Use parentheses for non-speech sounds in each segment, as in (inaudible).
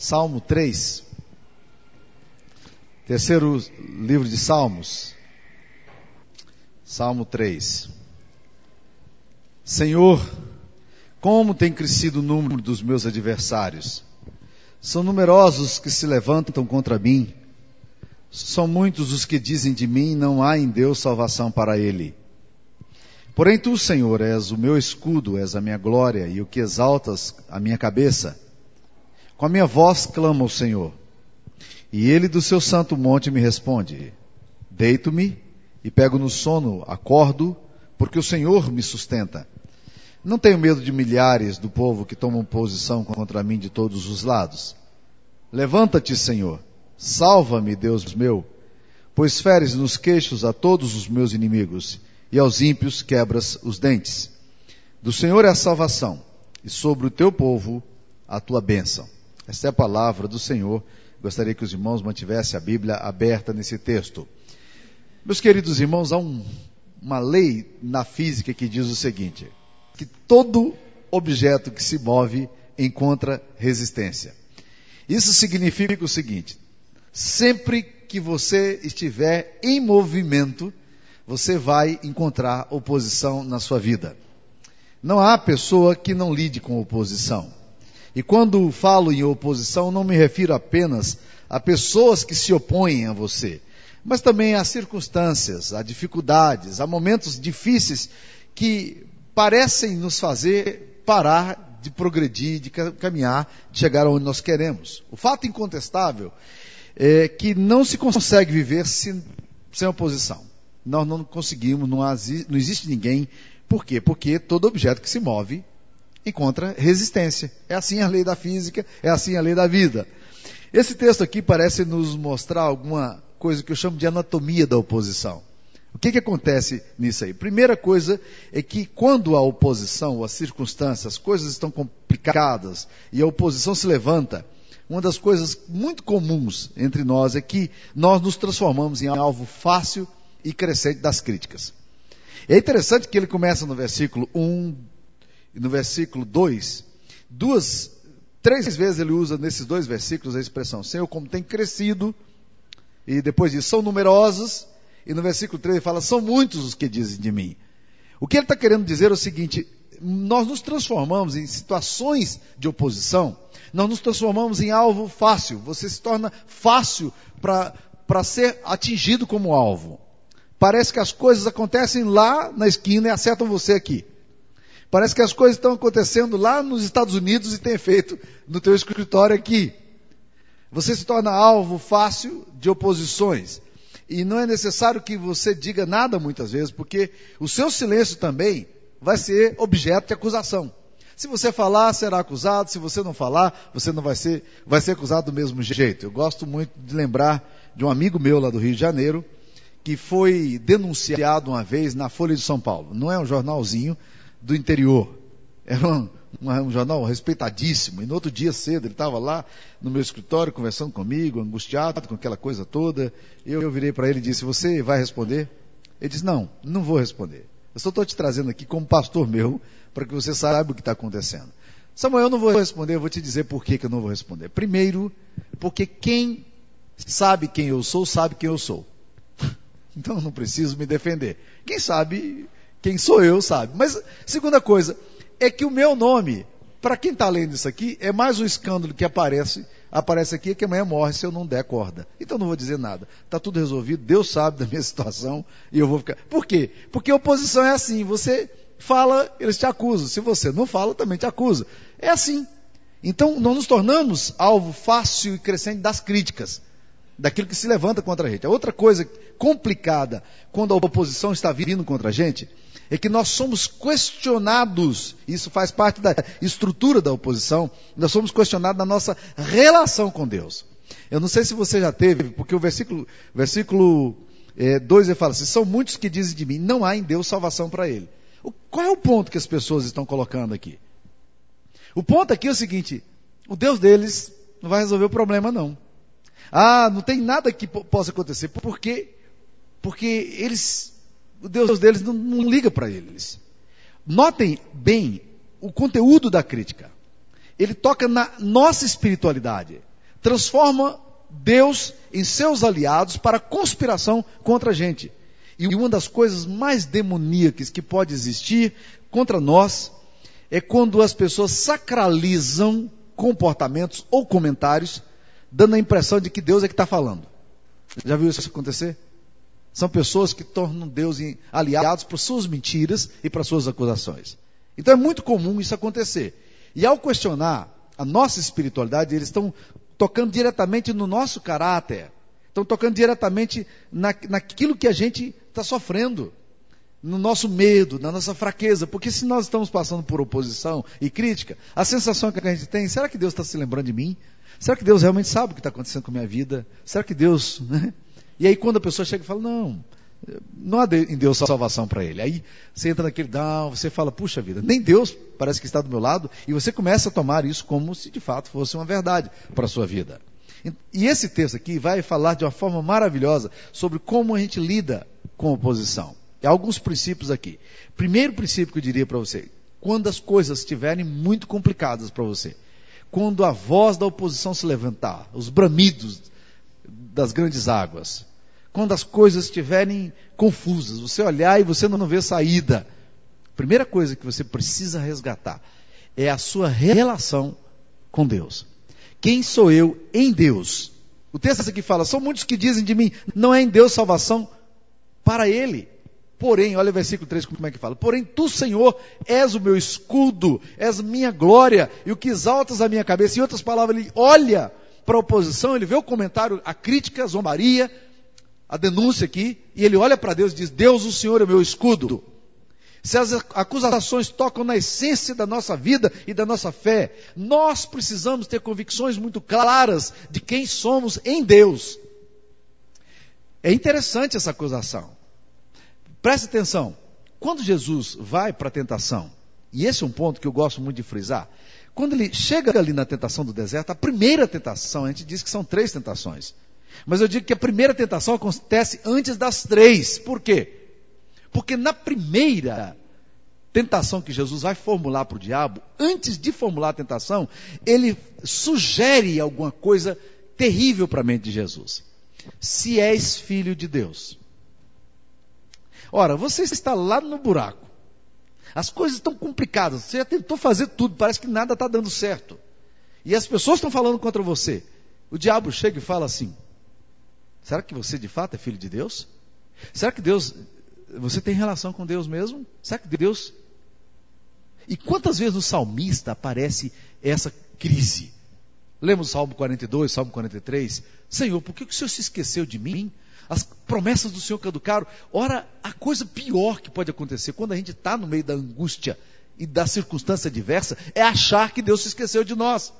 Salmo 3. Terceiro livro de Salmos. Salmo 3. Senhor, como tem crescido o número dos meus adversários. São numerosos que se levantam contra mim. São muitos os que dizem de mim: não há em Deus salvação para ele. Porém, tu, Senhor, és o meu escudo, és a minha glória e o que exaltas a minha cabeça. Com a minha voz clamo ao Senhor. E ele do seu santo monte me responde: Deito-me e pego no sono, acordo, porque o Senhor me sustenta. Não tenho medo de milhares do povo que tomam posição contra mim de todos os lados. Levanta-te, Senhor Salva-me, Deus meu, pois feres nos queixos a todos os meus inimigos, e aos ímpios quebras os dentes. Do Senhor é a salvação, e sobre o teu povo a tua bênção. Esta é a palavra do Senhor. Gostaria que os irmãos mantivessem a Bíblia aberta nesse texto. Meus queridos irmãos, há um, uma lei na física que diz o seguinte: que todo objeto que se move encontra resistência. Isso significa o seguinte: Sempre que você estiver em movimento, você vai encontrar oposição na sua vida. Não há pessoa que não lide com oposição. E quando falo em oposição, não me refiro apenas a pessoas que se opõem a você, mas também a circunstâncias, a dificuldades, a momentos difíceis que parecem nos fazer parar de progredir, de caminhar, de chegar onde nós queremos. O fato incontestável é, que não se consegue viver sem, sem oposição. Nós não conseguimos, não, não existe ninguém. Por quê? Porque todo objeto que se move encontra resistência. É assim a lei da física, é assim a lei da vida. Esse texto aqui parece nos mostrar alguma coisa que eu chamo de anatomia da oposição. O que, que acontece nisso aí? Primeira coisa é que quando a oposição, as circunstâncias, as coisas estão complicadas e a oposição se levanta, uma das coisas muito comuns entre nós é que nós nos transformamos em alvo fácil e crescente das críticas. É interessante que ele começa no versículo 1 e no versículo 2, duas, três vezes ele usa nesses dois versículos a expressão Senhor, como tem crescido, e depois diz, são numerosos, e no versículo 3 ele fala, são muitos os que dizem de mim. O que ele está querendo dizer é o seguinte, nós nos transformamos em situações de oposição, nós nos transformamos em alvo fácil. Você se torna fácil para ser atingido como alvo. Parece que as coisas acontecem lá na esquina e acertam você aqui. Parece que as coisas estão acontecendo lá nos Estados Unidos e tem efeito no teu escritório aqui. Você se torna alvo fácil de oposições. E não é necessário que você diga nada muitas vezes, porque o seu silêncio também vai ser objeto de acusação. Se você falar, será acusado. Se você não falar, você não vai ser, vai ser acusado do mesmo jeito. Eu gosto muito de lembrar de um amigo meu lá do Rio de Janeiro, que foi denunciado uma vez na Folha de São Paulo. Não é um jornalzinho do interior. Era um, um, jornal respeitadíssimo. E no outro dia cedo, ele estava lá no meu escritório conversando comigo, angustiado com aquela coisa toda. Eu, eu virei para ele e disse: Você vai responder? Ele disse: Não, não vou responder. Eu só estou te trazendo aqui como pastor meu, para que você saiba o que está acontecendo. Samuel, eu não vou responder, eu vou te dizer por que, que eu não vou responder. Primeiro, porque quem sabe quem eu sou, sabe quem eu sou. (laughs) Então eu não preciso me defender. Quem sabe quem sou eu, sabe. Mas, segunda coisa, é que o meu nome, para quem está lendo isso aqui, é mais um escândalo que aparece aparece aqui que amanhã morre se eu não der corda. Então não vou dizer nada. Está tudo resolvido, Deus sabe da minha (laughs) situação e eu vou ficar. Por quê? Porque a oposição é assim, você fala, eles te acusam. Se você não fala, também te acusa. É assim. Então nós nos tornamos alvo fácil e crescente das críticas, daquilo que se levanta contra a gente. A outra coisa complicada quando a oposição está vindo contra a gente é que nós somos questionados, isso faz parte da estrutura da oposição, nós somos questionados na nossa relação com Deus. Eu não sei se você já teve, porque o versículo, versículo 2 é, ele fala assim: são muitos que dizem de mim, não há em Deus salvação para ele. O, qual é o ponto que as pessoas estão colocando aqui? O ponto aqui é o seguinte: o Deus deles não vai resolver o problema, não. Ah, não tem nada que possa acontecer, porque, porque eles o Deus deles não, não liga para eles. Notem bem o conteúdo da crítica. Ele toca na nossa espiritualidade. transforma Deus em seus aliados para conspiração contra a gente. E uma das coisas mais demoníacas que pode existir contra nós é quando as pessoas sacralizam comportamentos ou comentários, dando a impressão de que Deus é que está falando. Já viu isso acontecer? São pessoas que tornam Deus aliados para suas mentiras e para suas acusações. Então é muito comum isso acontecer. E ao questionar a nossa espiritualidade, eles estão tocando diretamente no nosso caráter, estão tocando diretamente na, naquilo que a gente está sofrendo, no nosso medo, na nossa fraqueza, porque se nós estamos passando por oposição e crítica, a sensação que a gente tem, será que Deus está se lembrando de mim? Será que Deus realmente sabe o que está acontecendo com a minha vida? Será que Deus. Né? E aí quando a pessoa chega e fala, não, não há em Deus salvação para ele. Aí você entra naquele down, você fala, puxa vida, nem Deus parece que está do meu lado, e você começa a tomar isso como se de fato fosse uma verdade para a sua vida. E esse texto aqui vai falar de uma forma maravilhosa sobre como a gente lida com a oposição. Há alguns princípios aqui. Primeiro princípio que eu diria para você, quando as coisas estiverem muito complicadas para você, quando a voz da oposição se levantar, os bramidos das grandes águas, quando as coisas estiverem confusas, você olhar e você não vê saída. Primeira coisa que você precisa resgatar é a sua relação com Deus. Quem sou eu em Deus? O texto aqui fala: são muitos que dizem de mim, não é em Deus salvação para ele. Porém, olha o versículo 3 como é que fala. Porém, tu, Senhor, és o meu escudo, és minha glória e o que exaltas a minha cabeça. Em outras palavras, ele olha para a oposição, ele vê o comentário, a crítica, a zombaria, a denúncia aqui, e ele olha para Deus e diz: Deus, o Senhor é meu escudo. Se as acusações tocam na essência da nossa vida e da nossa fé, nós precisamos ter convicções muito claras de quem somos em Deus. É interessante essa acusação. Preste atenção. Quando Jesus vai para a tentação, e esse é um ponto que eu gosto muito de frisar, quando ele chega ali na tentação do deserto, a primeira tentação, a gente diz que são três tentações. Mas eu digo que a primeira tentação acontece antes das três. Por quê? Porque na primeira tentação que Jesus vai formular para o diabo, antes de formular a tentação, ele sugere alguma coisa terrível para a mente de Jesus. Se és filho de Deus. Ora, você está lá no buraco. As coisas estão complicadas. Você já tentou fazer tudo, parece que nada está dando certo. E as pessoas estão falando contra você. O diabo chega e fala assim: Será que você de fato é filho de Deus? Será que Deus, você tem relação com Deus mesmo? Será que Deus. E quantas vezes no salmista aparece essa crise? Lembra o Salmo 42, Salmo 43? Senhor, por que o Senhor se esqueceu de mim? As promessas do Senhor caducaram. Ora, a coisa pior que pode acontecer quando a gente está no meio da angústia e da circunstância diversa é achar que Deus se esqueceu de nós.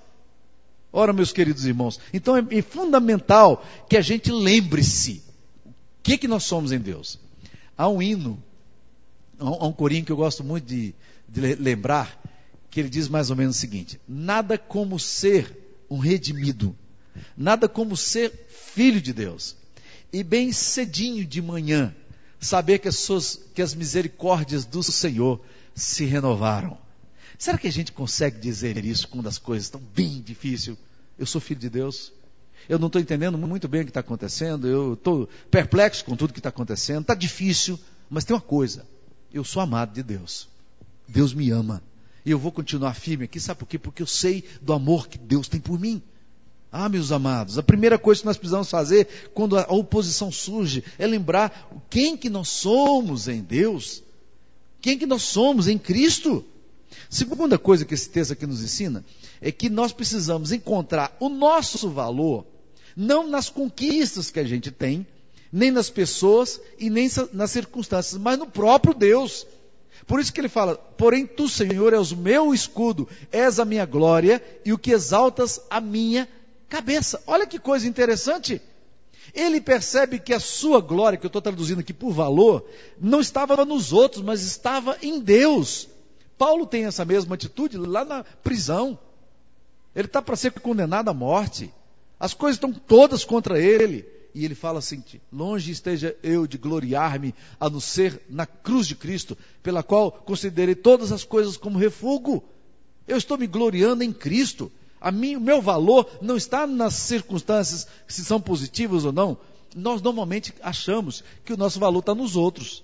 Ora, meus queridos irmãos, então é, é fundamental que a gente lembre-se o que, que nós somos em Deus. Há um hino, há um corinho que eu gosto muito de, de lembrar, que ele diz mais ou menos o seguinte: Nada como ser um redimido, nada como ser filho de Deus, e bem cedinho de manhã, saber que as, suas, que as misericórdias do Senhor se renovaram. Será que a gente consegue dizer isso quando as coisas estão bem difíceis? Eu sou filho de Deus. Eu não estou entendendo muito bem o que está acontecendo. Eu estou perplexo com tudo que está acontecendo. Está difícil, mas tem uma coisa: eu sou amado de Deus. Deus me ama. E eu vou continuar firme aqui, sabe por quê? Porque eu sei do amor que Deus tem por mim. Ah, meus amados, a primeira coisa que nós precisamos fazer quando a oposição surge é lembrar quem que nós somos em Deus, quem que nós somos em Cristo. Segunda coisa que esse texto aqui nos ensina é que nós precisamos encontrar o nosso valor não nas conquistas que a gente tem, nem nas pessoas e nem nas circunstâncias, mas no próprio Deus. Por isso que ele fala: Porém, tu, Senhor, és o meu escudo, és a minha glória e o que exaltas a minha cabeça. Olha que coisa interessante. Ele percebe que a sua glória, que eu estou traduzindo aqui por valor, não estava nos outros, mas estava em Deus. Paulo tem essa mesma atitude lá na prisão. Ele está para ser condenado à morte. As coisas estão todas contra ele. E ele fala assim: longe esteja eu de gloriar-me, a não ser na cruz de Cristo, pela qual considerei todas as coisas como refúgio. Eu estou me gloriando em Cristo. A mim, o meu valor não está nas circunstâncias, se são positivas ou não. Nós normalmente achamos que o nosso valor está nos outros.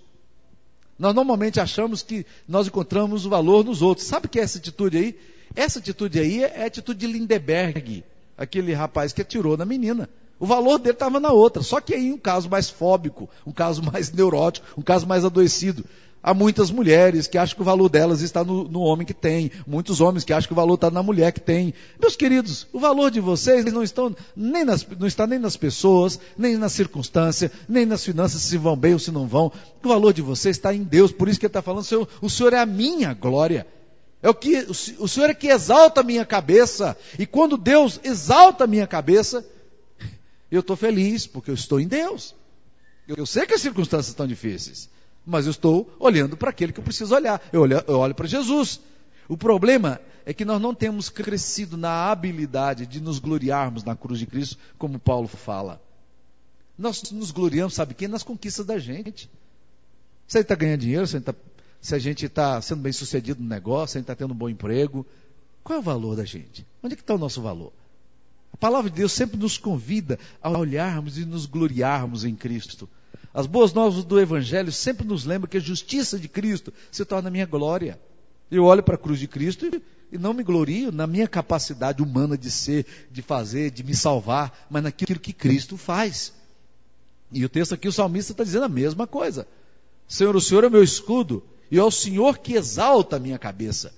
Nós normalmente achamos que nós encontramos o valor nos outros. Sabe o que é essa atitude aí? Essa atitude aí é a atitude de Lindeberg, aquele rapaz que atirou na menina. O valor dele estava na outra, só que aí um caso mais fóbico, um caso (laughs) mais neurótico, um caso mais adoecido. Há muitas mulheres que acham que o valor delas está no, no homem que tem, muitos homens que acham que o valor está na mulher que tem. Meus queridos, o valor de vocês não, estão nem nas, não está nem nas pessoas, nem na circunstância, nem nas finanças, se vão bem ou se não vão. O valor de vocês está em Deus, por isso que ele está falando, Senhor, o Senhor é a minha glória. É o que o Senhor é que exalta a minha cabeça. E quando Deus exalta a minha cabeça, eu estou feliz, porque eu estou em Deus. Eu sei que as circunstâncias estão difíceis mas eu estou olhando para aquele que eu preciso olhar. Eu olho, eu olho para Jesus. O problema é que nós não temos crescido na habilidade de nos gloriarmos na cruz de Cristo, como Paulo fala. Nós nos gloriamos, sabe quem? Nas conquistas da gente. Se a gente está ganhando dinheiro, se a gente está tá sendo bem sucedido no negócio, se a gente está tendo um bom emprego, qual é o valor da gente? Onde é que está o nosso valor? A palavra de Deus sempre nos convida a olharmos e nos gloriarmos em Cristo. As boas novas do Evangelho sempre nos lembram que a justiça de Cristo se torna minha glória. Eu olho para a cruz de Cristo e, não me glorio na minha capacidade humana de ser, de fazer, de me salvar, mas naquilo que Cristo faz. E o texto aqui, o salmista está dizendo a mesma coisa. Senhor, o Senhor é meu escudo, e é o Senhor que exalta a minha cabeça.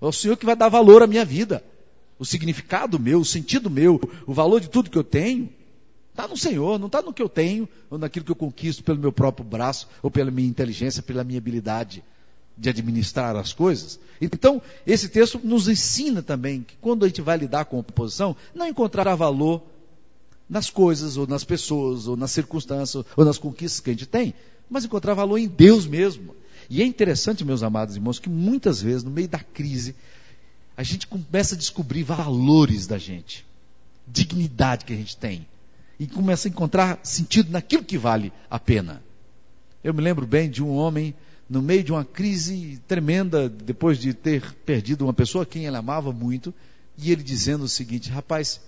É o Senhor que vai dar valor à minha vida. O significado meu, o sentido meu, o valor de tudo que eu tenho. Está no Senhor, não está no que eu tenho, ou naquilo que eu conquisto pelo meu próprio braço, ou pela minha inteligência, pela minha habilidade de administrar as coisas. Então, esse texto nos ensina também que quando a gente vai lidar com a oposição, não encontrar valor nas coisas, ou nas pessoas, ou nas circunstâncias, ou nas conquistas que a gente tem, mas encontrar valor em Deus mesmo. E é interessante, meus amados irmãos, que muitas vezes, no meio da crise, a gente começa a descobrir valores da gente, dignidade que a gente tem e começa a encontrar sentido naquilo que vale a pena. Eu me lembro bem de um homem no meio de uma crise tremenda, depois de ter perdido uma pessoa a quem ele amava muito, e ele dizendo o seguinte: rapaz,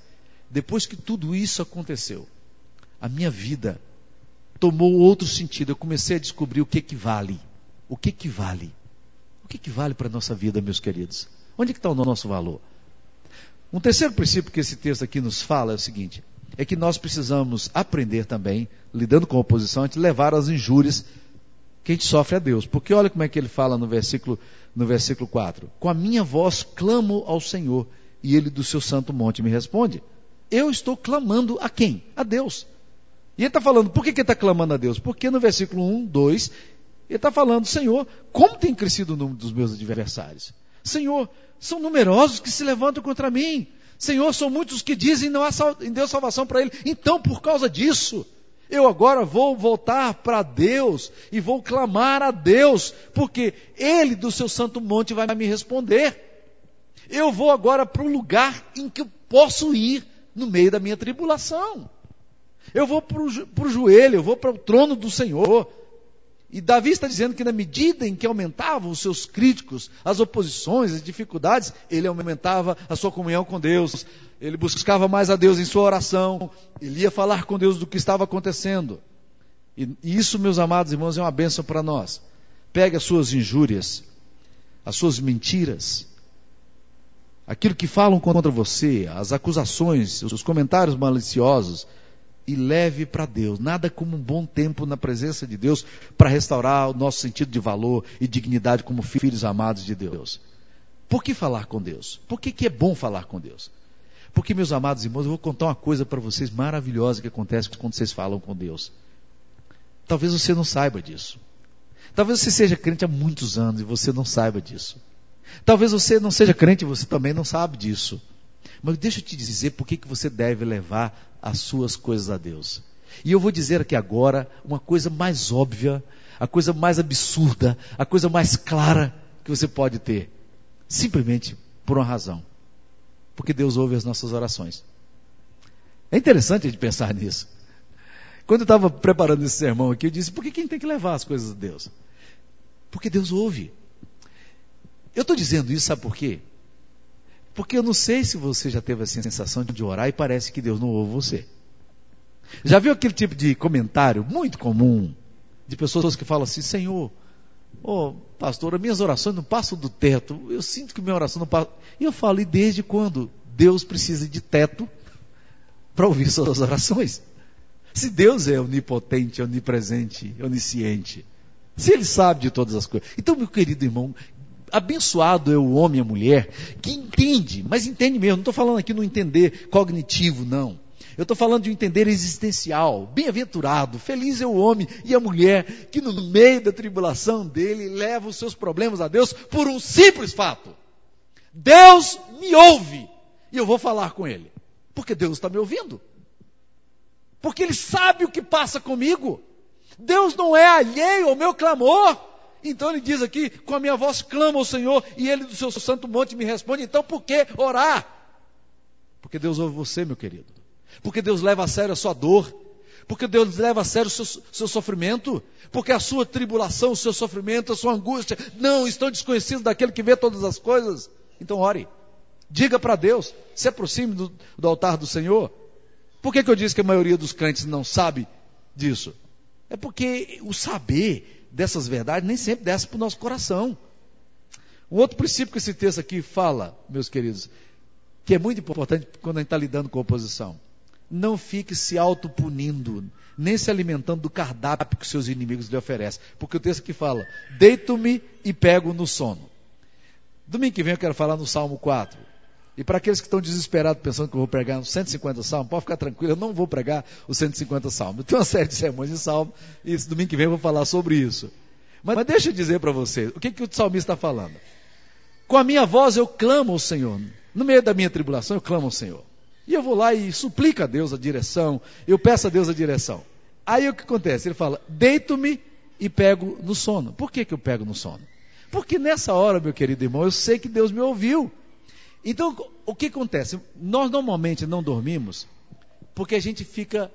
depois que tudo isso aconteceu, a minha vida tomou outro sentido. Eu comecei a descobrir o que que vale. O que que vale? O que que vale para a nossa vida, meus queridos? Onde que está o nosso valor? Um terceiro princípio que esse texto aqui nos fala é o seguinte: é que nós precisamos aprender também, lidando com a oposição, a gente levar as injúrias que a gente sofre a Deus. Porque olha como é que ele fala no versículo, no versículo 4. Com a minha voz clamo ao Senhor, e ele do seu santo monte me responde. Eu estou clamando a quem? A Deus. E ele está falando, por que, que ele está clamando a Deus? Porque no versículo 1, 2, ele está falando, Senhor, como tem crescido o número dos meus adversários? Senhor, são numerosos que se levantam contra mim. Senhor, são muitos que dizem não há em Deus salvação para ele. Então, por causa disso, eu agora vou voltar para Deus e vou clamar a Deus, porque Ele do seu santo monte vai me responder. Eu vou agora para o lugar em que eu posso ir no meio da minha tribulação. Eu vou para o joelho, eu vou para o trono do Senhor. E Davi está dizendo que na medida em que aumentavam os seus críticos, as oposições, as dificuldades, ele aumentava a sua comunhão com Deus, ele buscava mais a Deus em sua oração, ele ia falar com Deus do que estava acontecendo. E, isso, meus amados irmãos, é uma bênção para nós. Pegue as suas injúrias, as suas mentiras, aquilo que falam contra você, as acusações, os comentários maliciosos, e leve para Deus. Nada como um bom tempo na presença de Deus para restaurar o nosso sentido de valor e dignidade como filhos amados de Deus. Por que falar com Deus? Por que, que é bom falar com Deus? Porque, meus amados irmãos, eu vou contar uma coisa para vocês maravilhosa que acontece quando vocês falam com Deus. Talvez você não saiba disso. Talvez você seja crente há muitos anos e você não saiba disso. Talvez você não seja crente e você também não sabe disso. Mas deixa eu te dizer por que, que você deve levar as suas coisas a Deus. E eu vou dizer aqui agora uma coisa mais óbvia, a coisa mais absurda, a coisa mais clara que você pode ter. Simplesmente por uma razão. Porque Deus ouve as nossas orações. É interessante a gente pensar (laughs) nisso. Quando eu estava preparando esse sermão aqui, eu disse: por que quem tem que levar as coisas a Deus? Porque Deus ouve. Eu estou dizendo isso, sabe por quê? Porque eu não sei se você já teve a sensação de orar e parece que Deus não ouve você. Já viu aquele tipo de comentário muito comum de pessoas que falam assim: Senhor, oh, pastor, as minhas orações não passam do teto. Eu sinto que minha oração não passa. E eu falo: e desde quando Deus precisa de teto para ouvir (laughs) suas orações? Se Deus é onipotente, onipresente, onisciente, se Ele sabe de todas as coisas. Então, meu querido irmão, abençoado é o homem e a mulher que entende, mas entende mesmo. Não estou falando aqui no entender cognitivo, não. Eu estou falando de um entender existencial. Bem-aventurado, feliz é o homem e a mulher que no meio da tribulação dele leva os seus problemas a Deus por um simples fato. Deus me ouve e eu vou falar com Ele. Porque Deus está me ouvindo. Porque Ele sabe o que passa comigo. Deus não é alheio ao meu clamor. Então ele diz aqui: com a minha voz clamo ao Senhor e ele do seu santo monte me responde. Então por que orar? Porque Deus ouve você, meu querido. Porque Deus leva a sério a sua dor. Porque Deus leva a sério o seu, seu sofrimento. Porque a sua tribulação, o seu sofrimento, a sua angústia não estão desconhecidos daquele que vê todas as coisas. Então ore. Diga para Deus. Se aproxime do, do altar do Senhor. Por que, que eu disse que a maioria dos crentes não sabe disso? É porque o saber dessas verdades nem sempre desce para o nosso coração. Um outro princípio que esse texto aqui fala, meus queridos, que é muito importante quando a gente está lidando com a oposição. Não fique se autopunindo, nem se alimentando do cardápio que seus inimigos lhe oferecem. Porque o texto aqui fala: deito-me e pego no sono. Domingo que vem eu quero falar no Salmo 4. E para aqueles que estão desesperados pensando que eu vou pregar uns 150 salmos, pode ficar tranquilo, eu não vou pregar os 150 salmos. Eu tenho uma série de sermões de salmo e esse domingo que vem eu vou falar sobre isso. Mas, mas deixa eu dizer para vocês, o que, que o salmista está falando? Com a minha voz eu clamo ao Senhor. No meio da minha tribulação eu clamo ao Senhor. E eu vou lá e suplico a Deus a direção, eu peço a Deus a direção. Aí o que acontece? Ele fala, deito-me e pego no sono. Por que, que eu pego no sono? Porque nessa hora, meu querido irmão, eu sei que Deus me ouviu. Então, o que acontece? Nós normalmente não dormimos porque a gente fica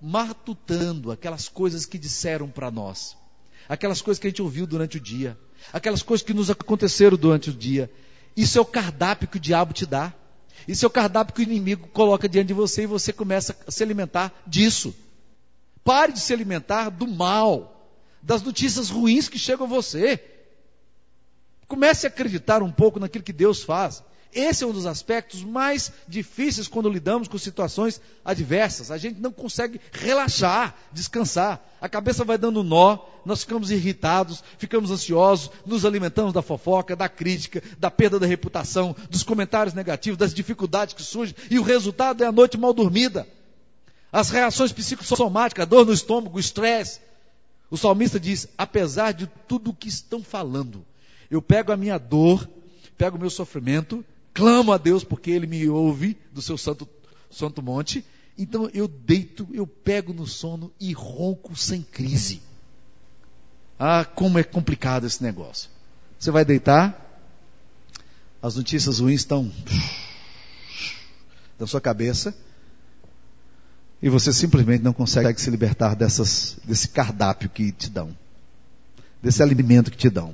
matutando aquelas coisas que disseram para nós, aquelas coisas que a gente ouviu durante o dia, aquelas coisas que nos aconteceram durante o dia. Isso é o cardápio que o diabo te dá. Isso é o cardápio que o inimigo coloca diante de você e você começa a se alimentar disso. Pare de se alimentar do mal, das notícias ruins que chegam a você. Comece a acreditar um pouco naquilo que Deus faz. Esse é um dos aspectos mais difíceis quando lidamos com situações adversas. A gente não consegue relaxar, descansar. A cabeça vai dando nó, nós ficamos irritados, ficamos ansiosos, nos alimentamos da fofoca, da crítica, da perda da reputação, dos comentários negativos, das dificuldades que surgem, e o resultado é a noite mal dormida. As reações psicossomáticas, a dor no estômago, o estresse. O salmista diz: apesar de tudo o que estão falando, eu pego a minha dor, pego o meu sofrimento, clamo a Deus porque Ele me ouve do seu santo, santo monte. Então eu deito, eu pego no sono e ronco sem crise. Ah, como é complicado esse negócio. Você vai deitar, as notícias ruins estão na sua cabeça e você simplesmente não consegue se libertar dessas, desse cardápio que te dão, desse alimento que te dão.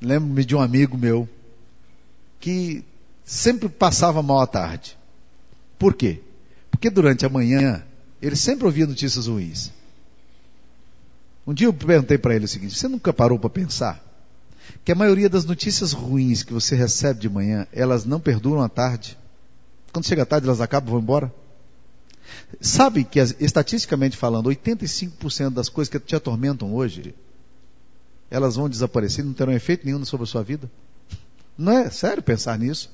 Lembro-me de um amigo meu que sempre passava mal à tarde. Por quê? Porque durante a manhã ele sempre ouvia notícias ruins. Um dia eu perguntei para ele o seguinte: você nunca parou para pensar que a maioria das notícias ruins que você recebe de manhã, elas não perduram à tarde? Quando chega à tarde, elas acabam e vão embora? Sabe que, estatisticamente falando, 85% das coisas que te atormentam hoje, elas vão desaparecer, não terão efeito nenhum sobre a sua vida? Não é sério pensar nisso?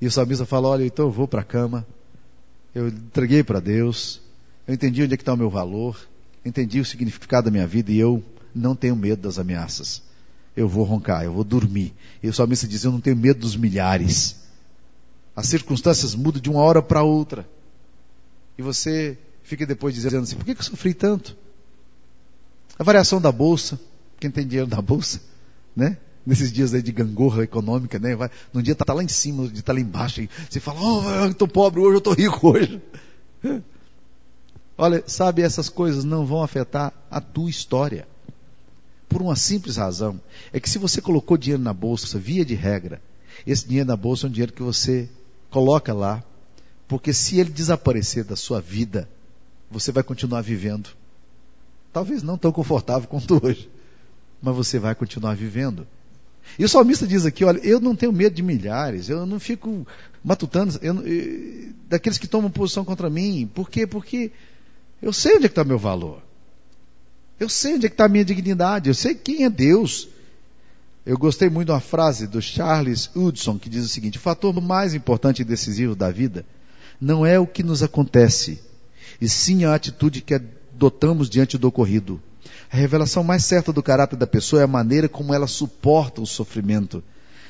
E o salmista fala: Olha, então eu vou para a cama, eu entreguei para Deus, eu entendi onde é que está o meu valor, entendi o significado da minha vida e eu não tenho medo das ameaças. Eu vou roncar, eu vou dormir. E o salmista diz: Eu não tenho medo dos milhares. As circunstâncias mudam de uma hora para outra. E você fica depois dizendo assim: Por que eu sofri tanto? A variação da bolsa, quem tem dinheiro na bolsa, né? Nesses dias aí de gangorra econômica, né? Vai, num dia tá lá em cima, outro dia tá lá embaixo, e você fala, oh, eu estou pobre hoje, eu estou rico hoje. (laughs) Olha, sabe, essas coisas não vão afetar a tua história. Por uma simples razão. É que se você colocou dinheiro na bolsa, via de regra, Esse dinheiro na bolsa é um dinheiro que você coloca lá, porque se ele desaparecer da sua vida, você vai continuar vivendo. Talvez não tão confortável quanto (laughs) hoje, mas você vai continuar vivendo. E o salmista diz aqui: olha, eu não tenho medo de milhares, eu não fico matutando eu, eu, daqueles que tomam posição contra mim. Por quê? Porque eu sei onde é está meu valor. Eu sei onde é está a minha dignidade. Eu sei quem é Deus. Eu gostei muito de uma frase do Charles Hudson que diz o seguinte: o fator mais importante e decisivo da vida não é o que nos acontece, e sim a atitude que adotamos diante do ocorrido. A revelação mais certa do caráter da pessoa é a maneira como ela suporta o sofrimento.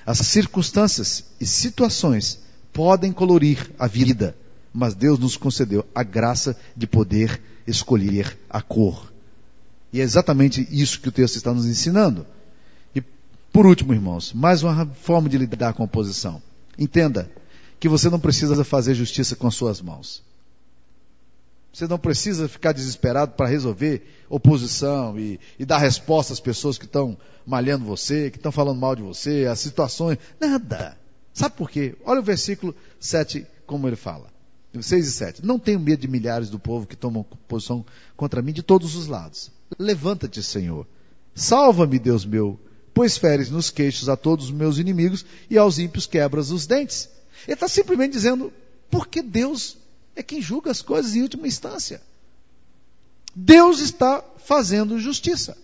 As circunstâncias e situações podem colorir a vida, mas Deus nos concedeu a graça de poder escolher a cor. E é exatamente isso que o texto está nos ensinando. E por último, irmãos, mais uma forma de lidar com a oposição. Entenda que você não precisa fazer justiça com as suas mãos. Você não precisa ficar desesperado para resolver oposição e, e, dar resposta às pessoas que estão malhando você, que estão falando mal de você, as situações. Nada. Sabe por quê? Olha o versículo 7, como ele fala. 6 e 7. Não tenho medo de milhares do povo que tomam posição contra mim de todos os lados. Levanta-te, Senhor. Salva-me, Deus meu, pois feres nos queixos a todos os meus inimigos e aos ímpios quebras os dentes. Ele está simplesmente dizendo, porque Deus é quem julga as coisas em última instância. Deus está fazendo justiça.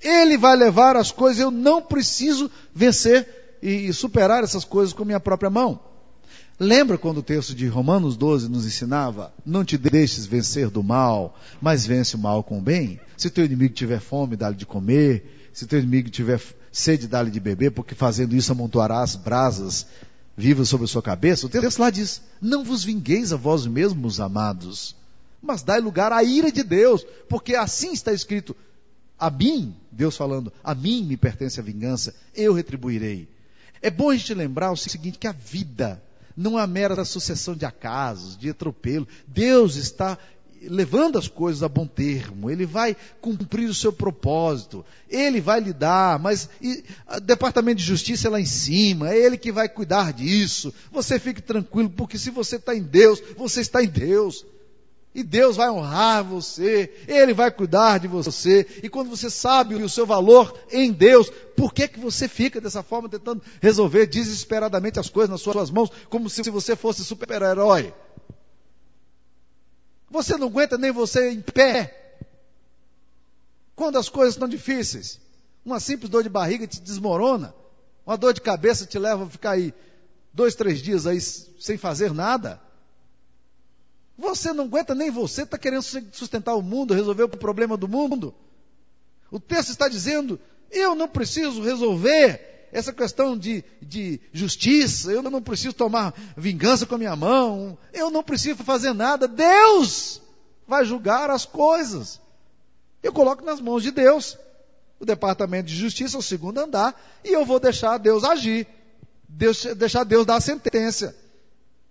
Ele vai levar as coisas, eu não preciso vencer e superar essas coisas com minha própria mão. Lembra quando o texto de Romanos 12 nos ensinava: Não te deixes vencer do mal, mas vence o mal com o bem? Se teu inimigo tiver fome, dá-lhe de comer. Se teu inimigo tiver sede, dá-lhe de beber, porque fazendo isso amontoarás brasas viva sobre a sua cabeça, o texto lá diz: Não vos vingueis a vós mesmos, amados, mas dai lugar à ira de Deus, porque assim está escrito: A mim, Deus falando, a mim me pertence a vingança, eu retribuirei. É bom a gente lembrar o seguinte: que a vida não é a mera sucessão de acasos, de atropelo. Deus está levando as coisas a bom termo, ele vai cumprir o seu propósito, ele vai lidar, mas o Departamento de Justiça é lá em cima, é ele que vai cuidar disso. Você fique tranquilo, porque se você está em Deus, você está em Deus. E Deus vai honrar você, Ele vai cuidar de você. E quando você sabe o seu valor em Deus, por que, que você fica dessa forma tentando resolver desesperadamente as coisas nas suas mãos, como se você fosse super-herói? Você não aguenta nem você em pé. Quando as coisas estão difíceis. Uma simples dor de barriga te desmorona. Uma dor de cabeça te leva a ficar aí dois, três dias aí sem fazer nada. Você não aguenta nem você, está querendo sustentar o mundo, resolver o problema do mundo. O texto está dizendo: eu não preciso resolver essa questão de, de justiça, eu não preciso tomar vingança com a minha mão, eu não preciso fazer nada, Deus vai julgar as coisas. Eu coloco nas mãos de Deus. O departamento de justiça, o segundo andar, e eu vou deixar Deus agir. Deus, deixar Deus dar a sentença.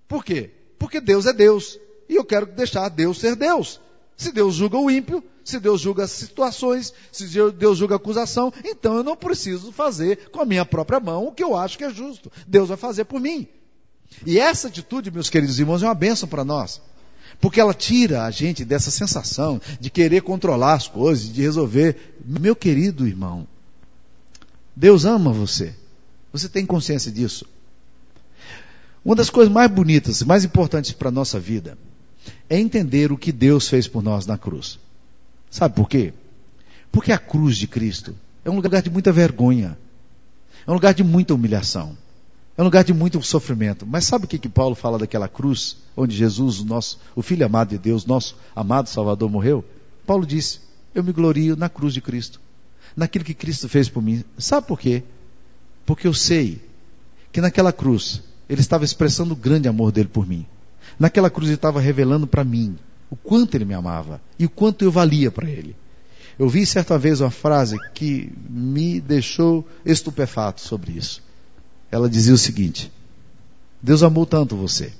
Por quê? Porque Deus é Deus. E eu quero deixar Deus ser Deus. Se Deus julga o ímpio, se Deus julga situações, se Deus julga acusação, então eu não preciso fazer com a minha própria mão o que eu acho que é justo. Deus vai fazer por mim. E essa atitude, meus queridos irmãos, é uma bênção para nós. Porque ela tira a gente dessa sensação de querer controlar as coisas, de resolver. Meu querido irmão, Deus ama você. Você tem consciência disso? Uma das coisas mais bonitas, mais importantes para a nossa vida, é entender o que Deus fez por nós na cruz. Sabe por quê? Porque a cruz de Cristo é um lugar de muita vergonha, é um lugar de muita humilhação, é um lugar de muito sofrimento. Mas sabe o que, que Paulo fala daquela cruz onde Jesus, o, nosso, o Filho amado de Deus, nosso amado Salvador, morreu? Paulo disse: Eu me glorio na cruz de Cristo, naquilo que Cristo fez por mim. Sabe por quê? Porque eu sei que naquela cruz ele estava expressando o grande amor dele por mim. Naquela cruz ele estava revelando para mim o quanto ele me amava e o quanto eu valia para ele. Eu vi certa vez uma frase que me deixou estupefato sobre isso. Ela dizia o seguinte: Deus amou tanto você,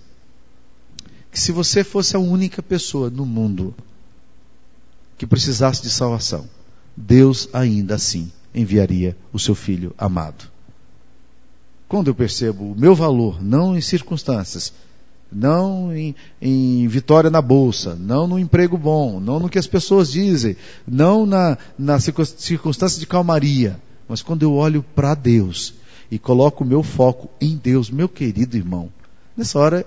que se você fosse a única pessoa no mundo que precisasse de salvação, Deus ainda assim enviaria o seu filho amado. quando eu percebo o meu valor, não em circunstâncias, não em, em, vitória na bolsa, não no emprego bom, não no que as pessoas dizem, não na, na circunstância de calmaria, mas quando eu olho para Deus e coloco o meu foco em Deus, meu querido irmão, nessa hora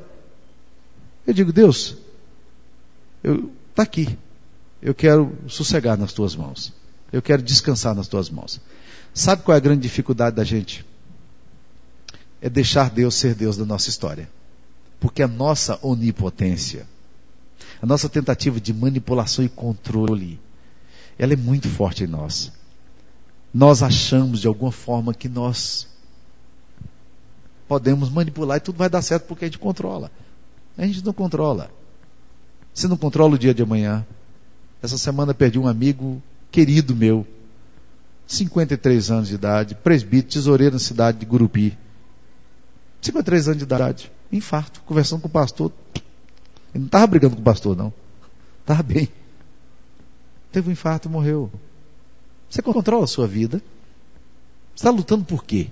eu digo, Deus, eu, tá aqui, eu quero sossegar nas tuas mãos, eu quero descansar nas tuas mãos. Sabe qual é a grande dificuldade da gente? É deixar Deus ser Deus da nossa história. Porque a nossa onipotência, a nossa tentativa de manipulação e controle, ela é muito forte em nós. Nós achamos de alguma forma que nós podemos manipular e tudo vai dar certo porque a gente controla. A gente não controla. Você não controla o dia de amanhã. Essa semana perdi um amigo querido meu, 53 anos de idade, presbítero, tesoureiro na cidade de Gurupi. 53 anos de idade infarto, conversando com o pastor. Ele não estava brigando com o pastor, não. Estava bem. Teve um infarto morreu. Você controla a sua vida? Você está lutando por quê?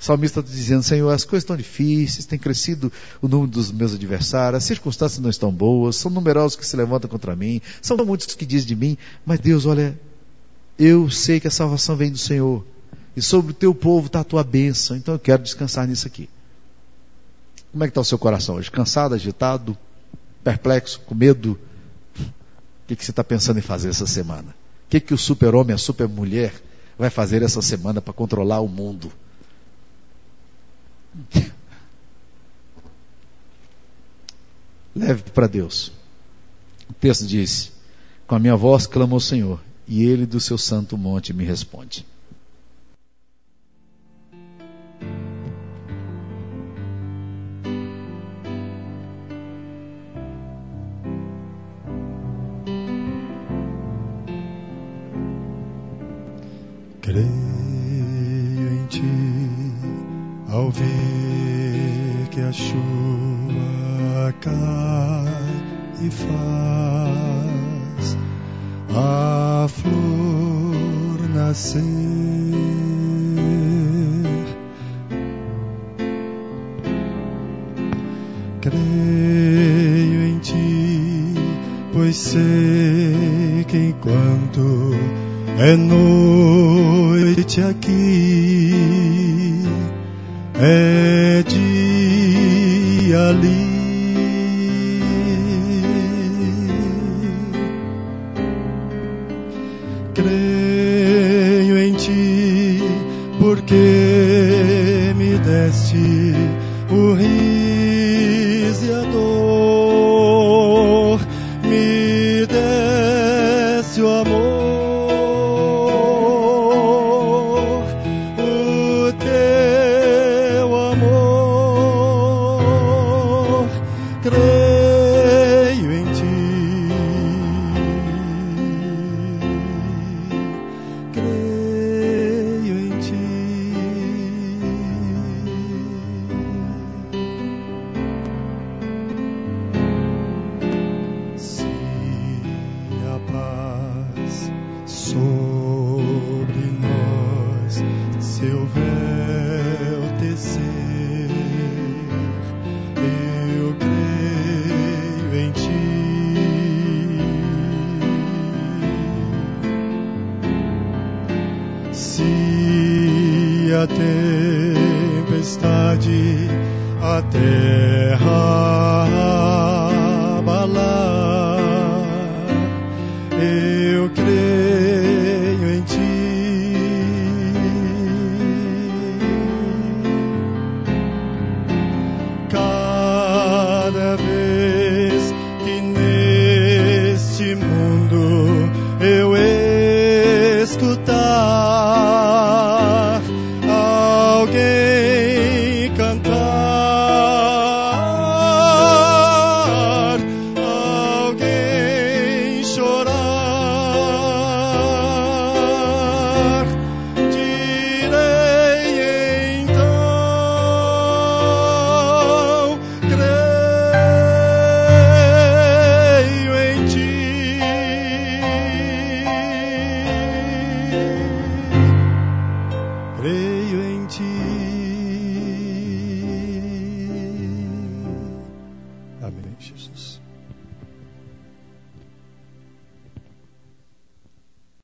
O salmista está dizendo, Senhor, as coisas estão difíceis, tem crescido o número dos meus adversários, as circunstâncias não estão boas, são numerosos que se levantam contra mim, são muitos que dizem de mim, mas Deus, olha, eu sei que a salvação vem do Senhor, e sobre o teu povo está a tua bênção, então eu quero descansar nisso aqui. Como é que está o seu coração hoje? Cansado, agitado, perplexo, com medo? O que, que você está pensando em fazer essa semana? O que, que o super-homem, a super-mulher vai fazer essa semana para controlar o mundo? (laughs) Leve para Deus. O texto diz: Com a minha voz clamou o Senhor, e ele do seu santo monte me responde. Creio em ti ao ver que a chuva cai e faz a flor nascer. Creio em ti, pois sei que enquanto é noite aqui,